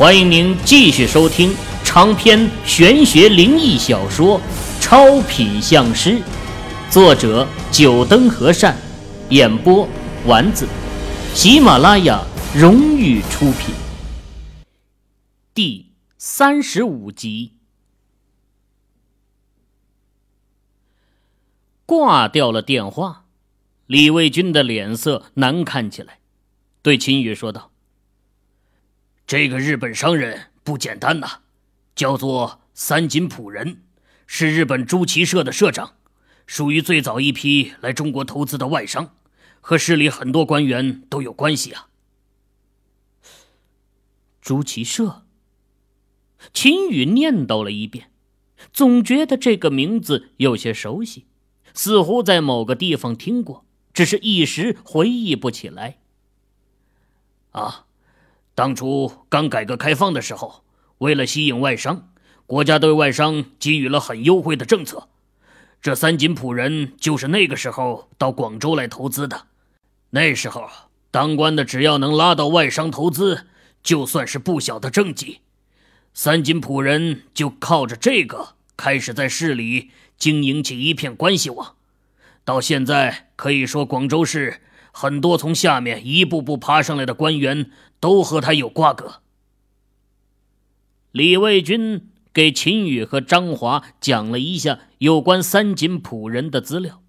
欢迎您继续收听长篇玄学灵异小说《超品相师》，作者：九灯和善，演播：丸子，喜马拉雅荣誉出品。第三十五集，挂掉了电话，李卫军的脸色难看起来，对秦宇说道。这个日本商人不简单呐，叫做三井普人，是日本朱崎社的社长，属于最早一批来中国投资的外商，和市里很多官员都有关系啊。朱崎社，秦宇念叨了一遍，总觉得这个名字有些熟悉，似乎在某个地方听过，只是一时回忆不起来。啊。当初刚改革开放的时候，为了吸引外商，国家对外商给予了很优惠的政策。这三井普人就是那个时候到广州来投资的。那时候当官的只要能拉到外商投资，就算是不小的政绩。三井普人就靠着这个开始在市里经营起一片关系网。到现在可以说，广州市很多从下面一步步爬上来的官员。都和他有瓜葛。李卫军给秦宇和张华讲了一下有关三井浦人的资料。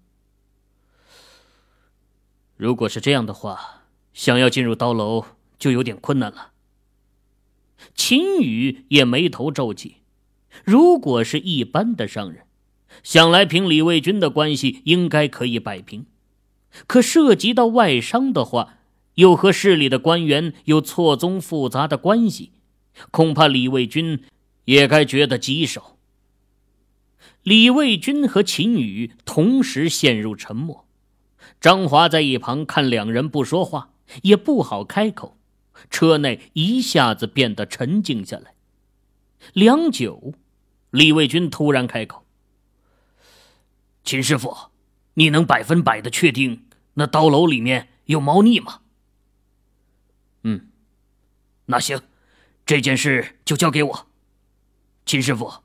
如果是这样的话，想要进入刀楼就有点困难了。秦宇也眉头皱起。如果是一般的商人，想来凭李卫军的关系应该可以摆平。可涉及到外商的话，又和市里的官员有错综复杂的关系，恐怕李卫军也该觉得棘手。李卫军和秦宇同时陷入沉默，张华在一旁看两人不说话，也不好开口。车内一下子变得沉静下来。良久，李卫军突然开口：“秦师傅，你能百分百的确定那刀楼里面有猫腻吗？”嗯，那行，这件事就交给我。秦师傅，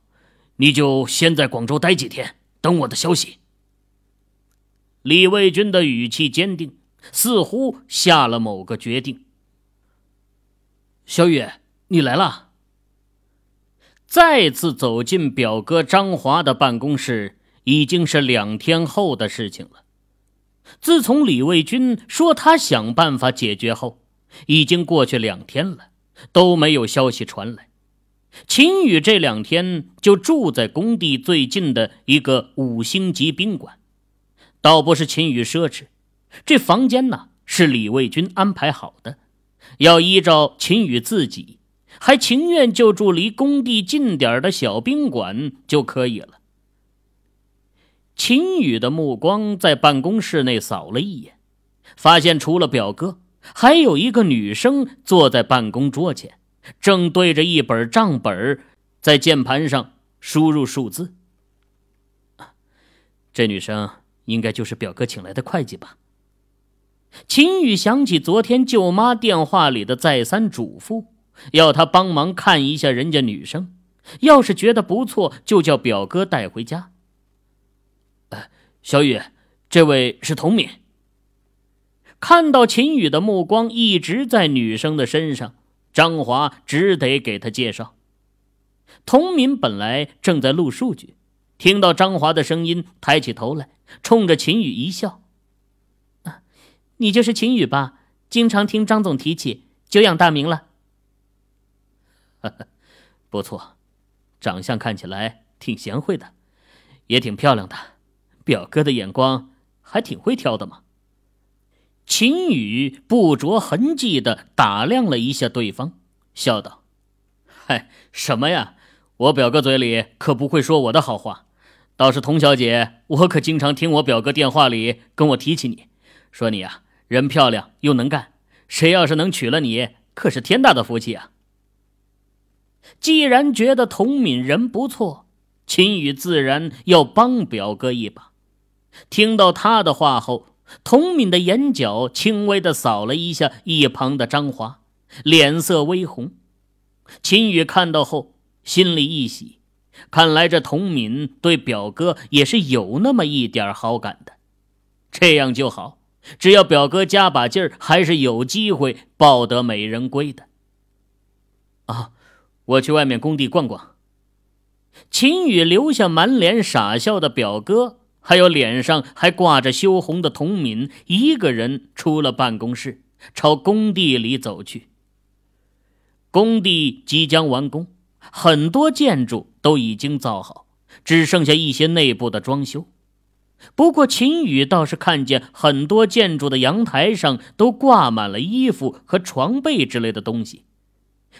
你就先在广州待几天，等我的消息。李卫军的语气坚定，似乎下了某个决定。小雨，你来了。再次走进表哥张华的办公室，已经是两天后的事情了。自从李卫军说他想办法解决后。已经过去两天了，都没有消息传来。秦宇这两天就住在工地最近的一个五星级宾馆，倒不是秦宇奢侈，这房间呢是李卫军安排好的，要依照秦宇自己，还情愿就住离工地近点的小宾馆就可以了。秦宇的目光在办公室内扫了一眼，发现除了表哥。还有一个女生坐在办公桌前，正对着一本账本，在键盘上输入数字。这女生应该就是表哥请来的会计吧？秦宇想起昨天舅妈电话里的再三嘱咐，要他帮忙看一下人家女生，要是觉得不错，就叫表哥带回家。小雨，这位是童敏。看到秦宇的目光一直在女生的身上，张华只得给他介绍。童敏本来正在录数据，听到张华的声音，抬起头来，冲着秦宇一笑：“啊，你就是秦宇吧？经常听张总提起，久仰大名了。”“，不错，长相看起来挺贤惠的，也挺漂亮的。表哥的眼光还挺会挑的嘛。”秦宇不着痕迹的打量了一下对方，笑道：“嗨，什么呀？我表哥嘴里可不会说我的好话。倒是童小姐，我可经常听我表哥电话里跟我提起你，说你啊人漂亮又能干，谁要是能娶了你，可是天大的福气啊。”既然觉得童敏人不错，秦宇自然要帮表哥一把。听到他的话后。童敏的眼角轻微的扫了一下一旁的张华，脸色微红。秦宇看到后心里一喜，看来这童敏对表哥也是有那么一点好感的。这样就好，只要表哥加把劲儿，还是有机会抱得美人归的。啊，我去外面工地逛逛。秦宇留下满脸傻笑的表哥，还有脸上还挂着羞红的童敏，一个人出了办公室，朝工地里走去。工地即将完工，很多建筑都已经造好，只剩下一些内部的装修。不过，秦宇倒是看见很多建筑的阳台上都挂满了衣服和床被之类的东西，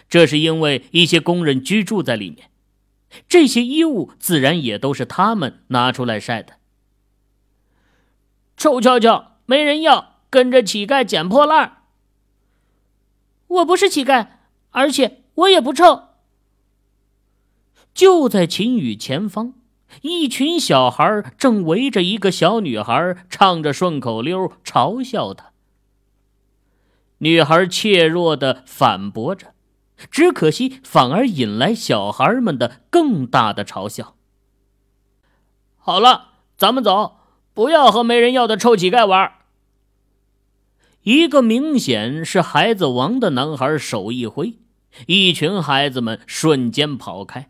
这是因为一些工人居住在里面。这些衣物自然也都是他们拿出来晒的。臭翘翘没人要，跟着乞丐捡破烂儿。我不是乞丐，而且我也不臭。就在秦宇前方，一群小孩正围着一个小女孩，唱着顺口溜，嘲笑她。女孩怯弱的反驳着。只可惜，反而引来小孩们的更大的嘲笑。好了，咱们走，不要和没人要的臭乞丐玩。一个明显是孩子王的男孩手一挥，一群孩子们瞬间跑开，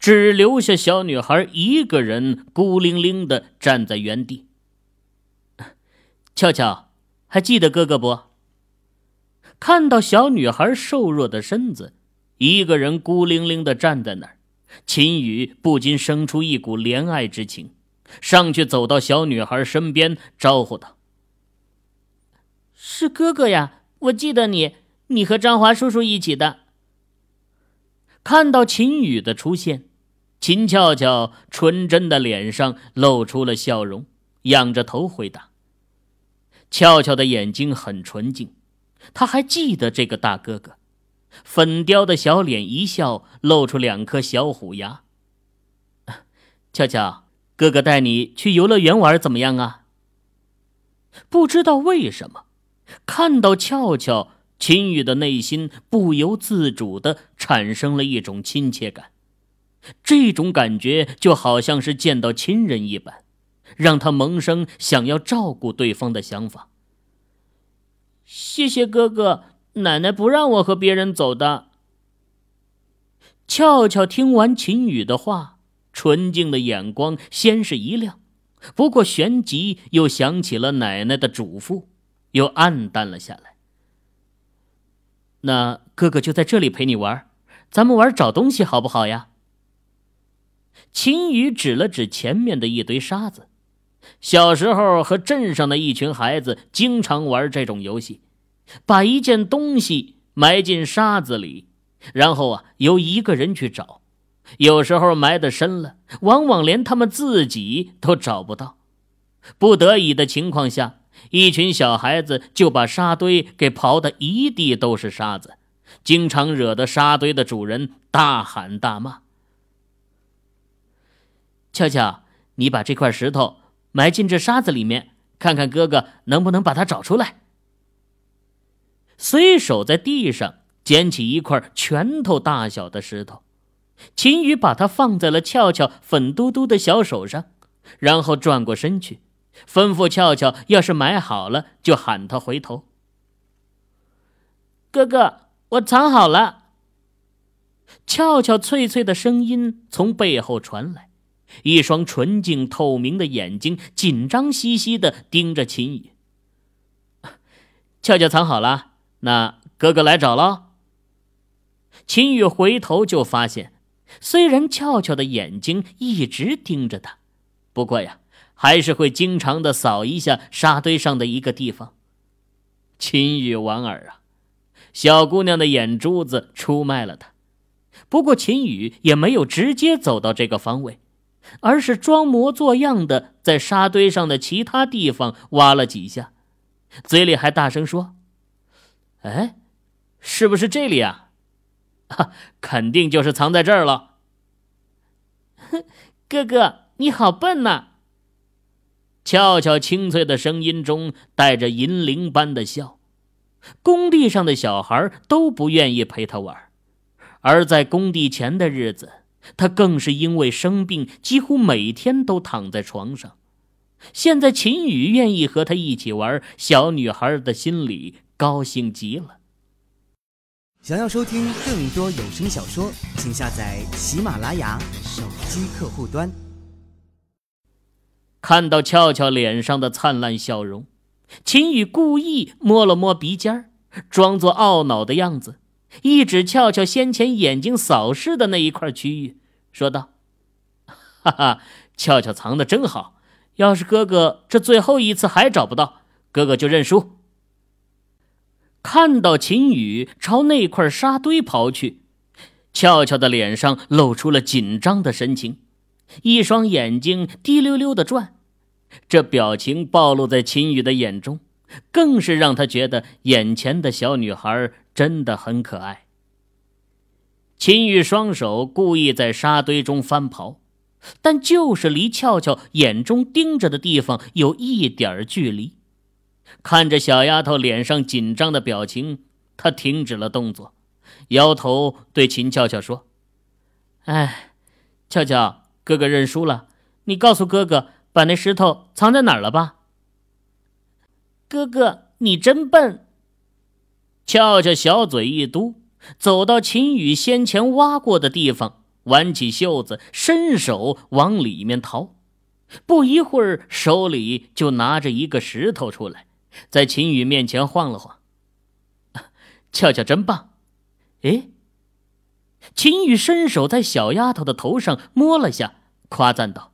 只留下小女孩一个人孤零零的站在原地。俏俏，还记得哥哥不？看到小女孩瘦弱的身子，一个人孤零零的站在那儿，秦宇不禁生出一股怜爱之情，上去走到小女孩身边，招呼道：“是哥哥呀，我记得你，你和张华叔叔一起的。”看到秦宇的出现，秦俏俏纯真的脸上露出了笑容，仰着头回答：“俏俏的眼睛很纯净。”她还记得这个大哥哥，粉雕的小脸一笑，露出两颗小虎牙。俏俏，哥哥带你去游乐园玩怎么样啊？不知道为什么，看到俏俏，秦宇的内心不由自主的产生了一种亲切感，这种感觉就好像是见到亲人一般，让他萌生想要照顾对方的想法。谢谢哥哥，奶奶不让我和别人走的。俏俏听完秦宇的话，纯净的眼光先是一亮，不过旋即又想起了奶奶的嘱咐，又暗淡了下来。那哥哥就在这里陪你玩，咱们玩找东西好不好呀？秦宇指了指前面的一堆沙子。小时候和镇上的一群孩子经常玩这种游戏，把一件东西埋进沙子里，然后啊由一个人去找，有时候埋得深了，往往连他们自己都找不到。不得已的情况下，一群小孩子就把沙堆给刨得一地都是沙子，经常惹得沙堆的主人大喊大骂。悄悄，你把这块石头。埋进这沙子里面，看看哥哥能不能把它找出来。随手在地上捡起一块拳头大小的石头，秦宇把它放在了俏俏粉嘟嘟的小手上，然后转过身去，吩咐俏俏：要是埋好了，就喊他回头。哥哥，我藏好了。俏俏脆脆的声音从背后传来。一双纯净透明的眼睛紧张兮兮的盯着秦宇。俏俏藏好了，那哥哥来找喽。秦宇回头就发现，虽然俏俏的眼睛一直盯着他，不过呀，还是会经常的扫一下沙堆上的一个地方。秦宇莞尔啊，小姑娘的眼珠子出卖了他。不过秦宇也没有直接走到这个方位。而是装模作样的在沙堆上的其他地方挖了几下，嘴里还大声说：“哎，是不是这里啊？哈，肯定就是藏在这儿了。”哼，哥哥你好笨呐！俏俏清脆的声音中带着银铃般的笑。工地上的小孩都不愿意陪他玩，而在工地前的日子，他更是因为生病，几乎每天都躺在床上。现在秦宇愿意和他一起玩，小女孩的心里高兴极了。想要收听更多有声小说，请下载喜马拉雅手机客户端。看到俏俏脸上的灿烂笑容，秦宇故意摸了摸鼻尖儿装作懊恼的样子，一指俏俏先前眼睛扫视的那一块区域，说道：“哈哈，俏俏藏的真好。要是哥哥这最后一次还找不到，哥哥就认输。”看到秦宇朝那块沙堆跑去，俏俏的脸上露出了紧张的神情，一双眼睛滴溜溜的转。这表情暴露在秦宇的眼中，更是让他觉得眼前的小女孩真的很可爱。秦宇双手故意在沙堆中翻刨，但就是离俏俏眼中盯着的地方有一点距离。看着小丫头脸上紧张的表情，他停止了动作，摇头对秦俏俏说：“哎，俏俏，哥哥认输了，你告诉哥哥。”把那石头藏在哪儿了吧？哥哥，你真笨。俏俏小嘴一嘟，走到秦宇先前挖过的地方，挽起袖子，伸手往里面掏。不一会儿，手里就拿着一个石头出来，在秦宇面前晃了晃。俏俏真棒！哎，秦宇伸手在小丫头的头上摸了下，夸赞道。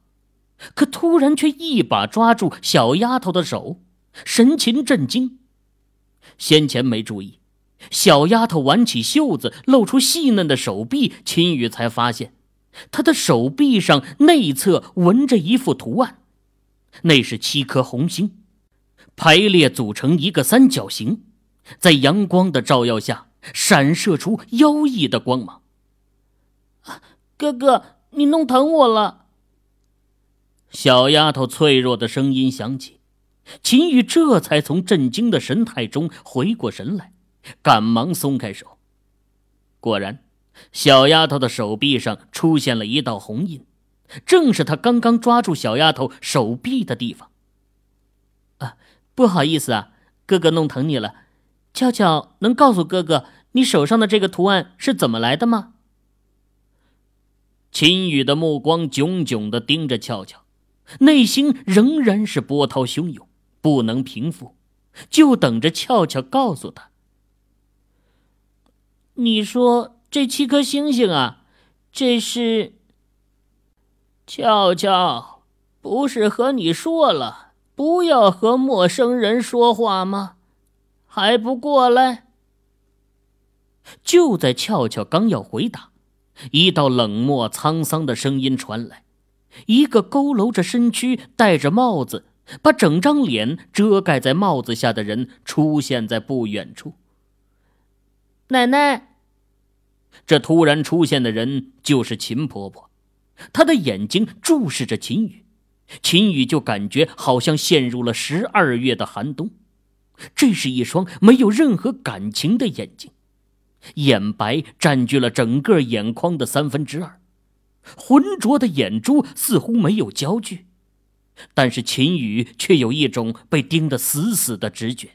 可突然却一把抓住小丫头的手，神情震惊。先前没注意，小丫头挽起袖子，露出细嫩的手臂，秦宇才发现，她的手臂上内侧纹着一幅图案，那是七颗红星，排列组成一个三角形，在阳光的照耀下闪射出妖异的光芒。哥哥，你弄疼我了。小丫头脆弱的声音响起，秦宇这才从震惊的神态中回过神来，赶忙松开手。果然，小丫头的手臂上出现了一道红印，正是他刚刚抓住小丫头手臂的地方。不好意思啊，哥哥弄疼你了。俏俏，能告诉哥哥，你手上的这个图案是怎么来的吗？秦宇的目光炯炯的盯着俏俏。内心仍然是波涛汹涌，不能平复，就等着俏俏告诉他。你说这七颗星星啊，这是……俏俏，不是和你说了不要和陌生人说话吗？还不过来！就在俏俏刚要回答，一道冷漠沧桑的声音传来。一个佝偻着身躯、戴着帽子、把整张脸遮盖在帽子下的人出现在不远处。奶奶，这突然出现的人就是秦婆婆，她的眼睛注视着秦宇，秦宇就感觉好像陷入了十二月的寒冬。这是一双没有任何感情的眼睛，眼白占据了整个眼眶的三分之二。浑浊的眼珠似乎没有焦距，但是秦宇却有一种被盯得死死的直觉。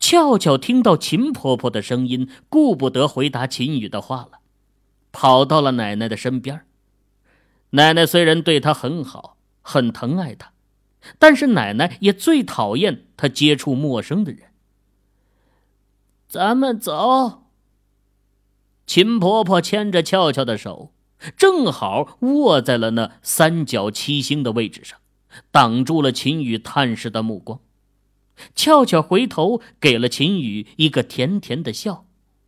俏俏听到秦婆婆的声音，顾不得回答秦宇的话了，跑到了奶奶的身边。奶奶虽然对她很好，很疼爱她，但是奶奶也最讨厌她接触陌生的人。咱们走。秦婆婆牵着俏俏的手，正好握在了那三角七星的位置上，挡住了秦宇探视的目光。俏俏回头给了秦宇一个甜甜的笑，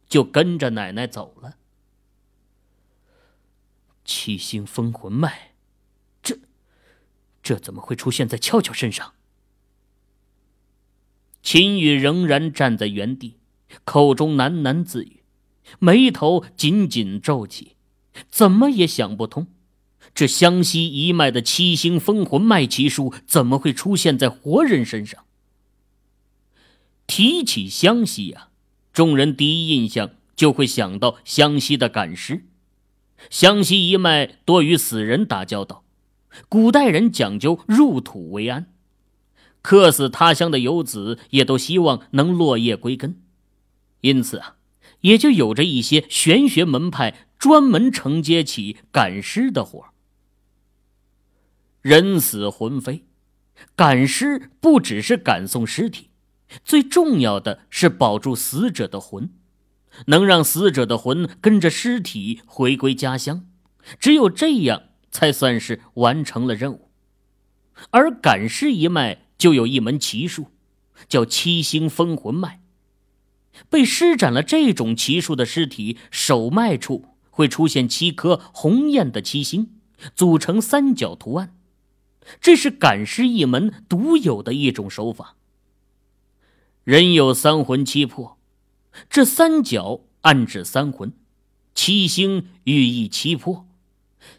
就跟着奶奶走了。七星封魂脉，这，这怎么会出现在俏俏身上？秦宇仍然站在原地，口中喃喃自语。眉头紧紧皱起，怎么也想不通，这湘西一脉的七星封魂脉奇术怎么会出现在活人身上？提起湘西呀，众人第一印象就会想到湘西的赶尸。湘西一脉多与死人打交道，古代人讲究入土为安，客死他乡的游子也都希望能落叶归根，因此啊，也就有着一些玄学门派专门承接起赶尸的活人死魂飞，赶尸不只是赶送尸体，最重要的是保住死者的魂。能让死者的魂跟着尸体回归家乡，只有这样才算是完成了任务。而赶尸一脉就有一门奇术，叫七星封魂脉。被施展了这种奇术的尸体，手脉处会出现七颗红艳的七星，组成三角图案。这是赶尸一门独有的一种手法。人有三魂七魄。这三角暗指三魂，七星寓意七魄，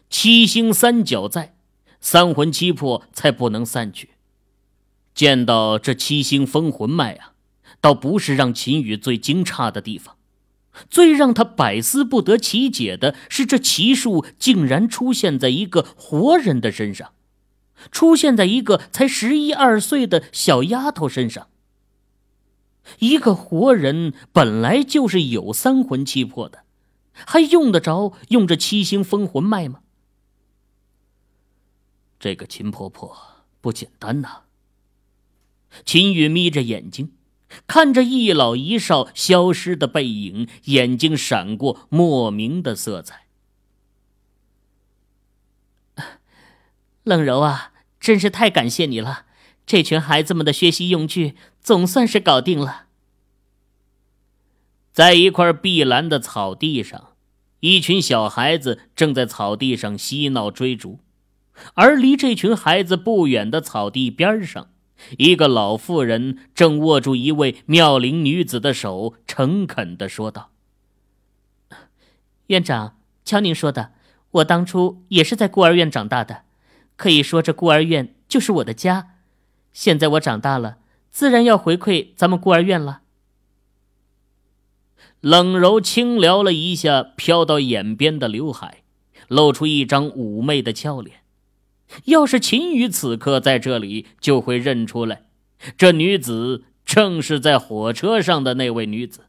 七星三角在，三魂七魄才不能散去。见到这七星封魂脉啊，倒不是让秦羽最惊诧的地方，最让他百思不得其解的是，这奇术竟然出现在一个活人的身上，出现在一个才十一二岁的小丫头身上。一个活人本来就是有三魂七魄的，还用得着用这七星封魂脉吗？这个秦婆婆不简单呐。秦宇眯着眼睛，看着一老一少消失的背影，眼睛闪过莫名的色彩。冷柔啊，真是太感谢你了。这群孩子们的学习用具总算是搞定了。在一块碧蓝的草地上，一群小孩子正在草地上嬉闹追逐，而离这群孩子不远的草地边上，一个老妇人正握住一位妙龄女子的手，诚恳的说道：“院长，瞧您说的，我当初也是在孤儿院长大的，可以说这孤儿院就是我的家。”现在我长大了，自然要回馈咱们孤儿院了。冷柔轻撩了一下飘到眼边的刘海，露出一张妩媚的俏脸。要是秦羽此刻在这里，就会认出来，这女子正是在火车上的那位女子。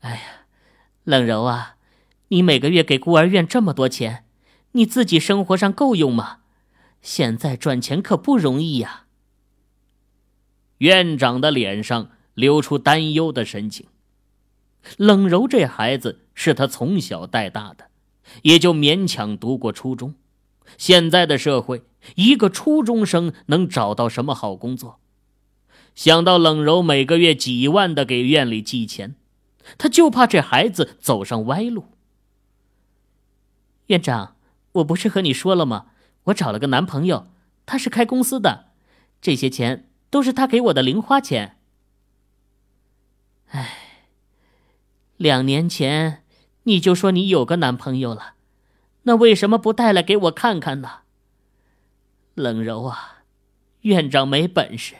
哎呀，冷柔啊，你每个月给孤儿院这么多钱，你自己生活上够用吗？现在赚钱可不容易呀。院长的脸上流出担忧的神情。冷柔这孩子是他从小带大的，也就勉强读过初中。现在的社会，一个初中生能找到什么好工作？想到冷柔每个月几万的给院里寄钱，他就怕这孩子走上歪路。院长，我不是和你说了吗？我找了个男朋友，他是开公司的，这些钱都是他给我的零花钱。唉，两年前你就说你有个男朋友了，那为什么不带来给我看看呢？冷柔啊，院长没本事，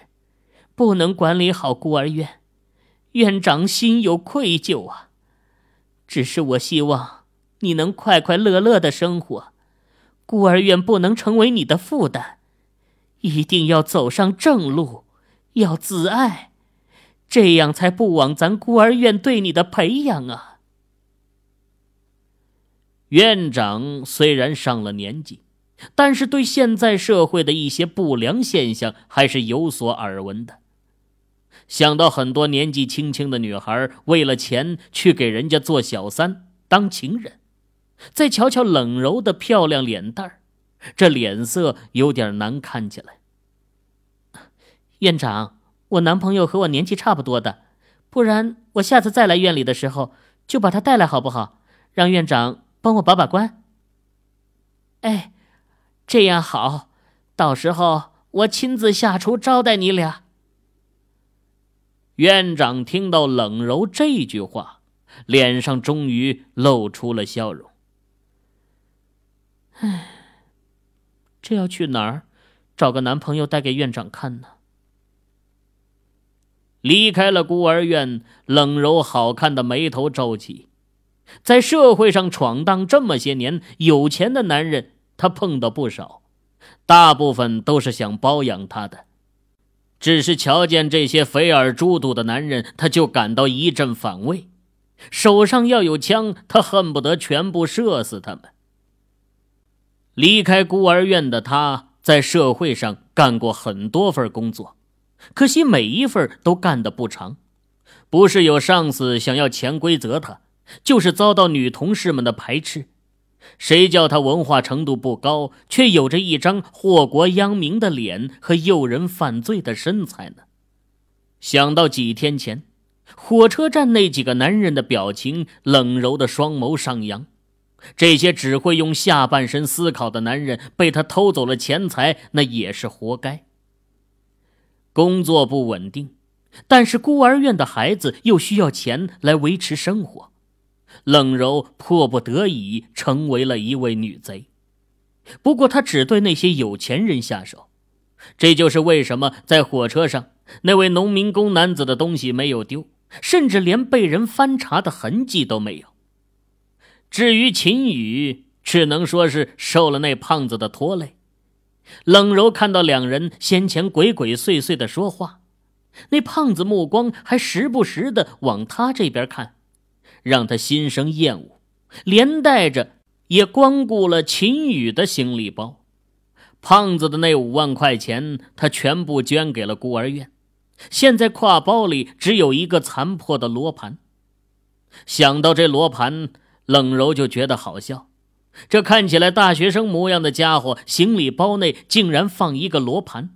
不能管理好孤儿院，院长心有愧疚啊。只是我希望你能快快乐乐的生活。孤儿院不能成为你的负担，一定要走上正路，要自爱，这样才不枉咱孤儿院对你的培养啊！院长虽然上了年纪，但是对现在社会的一些不良现象还是有所耳闻的。想到很多年纪轻轻的女孩为了钱去给人家做小三、当情人。再瞧瞧冷柔的漂亮脸蛋儿，这脸色有点难看起来。院长，我男朋友和我年纪差不多的，不然我下次再来院里的时候就把他带来好不好？让院长帮我把把关。哎，这样好，到时候我亲自下厨招待你俩。院长听到冷柔这句话，脸上终于露出了笑容。唉，这要去哪儿找个男朋友带给院长看呢？离开了孤儿院，冷柔好看的眉头皱起。在社会上闯荡这么些年，有钱的男人他碰到不少，大部分都是想包养她的。只是瞧见这些肥耳猪肚的男人，他就感到一阵反胃。手上要有枪，他恨不得全部射死他们。离开孤儿院的他，在社会上干过很多份工作，可惜每一份都干得不长。不是有上司想要潜规则他，就是遭到女同事们的排斥。谁叫他文化程度不高，却有着一张祸国殃民的脸和诱人犯罪的身材呢？想到几天前，火车站那几个男人的表情，冷柔的双眸上扬。这些只会用下半身思考的男人，被他偷走了钱财，那也是活该。工作不稳定，但是孤儿院的孩子又需要钱来维持生活。冷柔迫不得已成为了一位女贼，不过她只对那些有钱人下手。这就是为什么在火车上那位农民工男子的东西没有丢，甚至连被人翻查的痕迹都没有。至于秦宇，只能说是受了那胖子的拖累。冷柔看到两人先前鬼鬼祟祟的说话，那胖子目光还时不时的往他这边看。让他心生厌恶，连带着也光顾了秦宇的行李包。胖子的那五万块钱，他全部捐给了孤儿院。现在挎包里只有一个残破的罗盘。想到这罗盘，冷柔就觉得好笑。这看起来大学生模样的家伙，行李包内竟然放一个罗盘，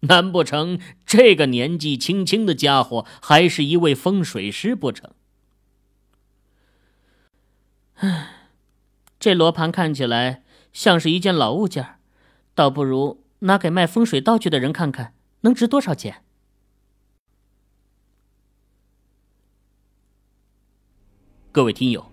难不成这个年纪轻轻的家伙还是一位风水师不成？唉，这罗盘看起来像是一件老物件倒不如拿给卖风水道具的人看看，能值多少钱？各位听友，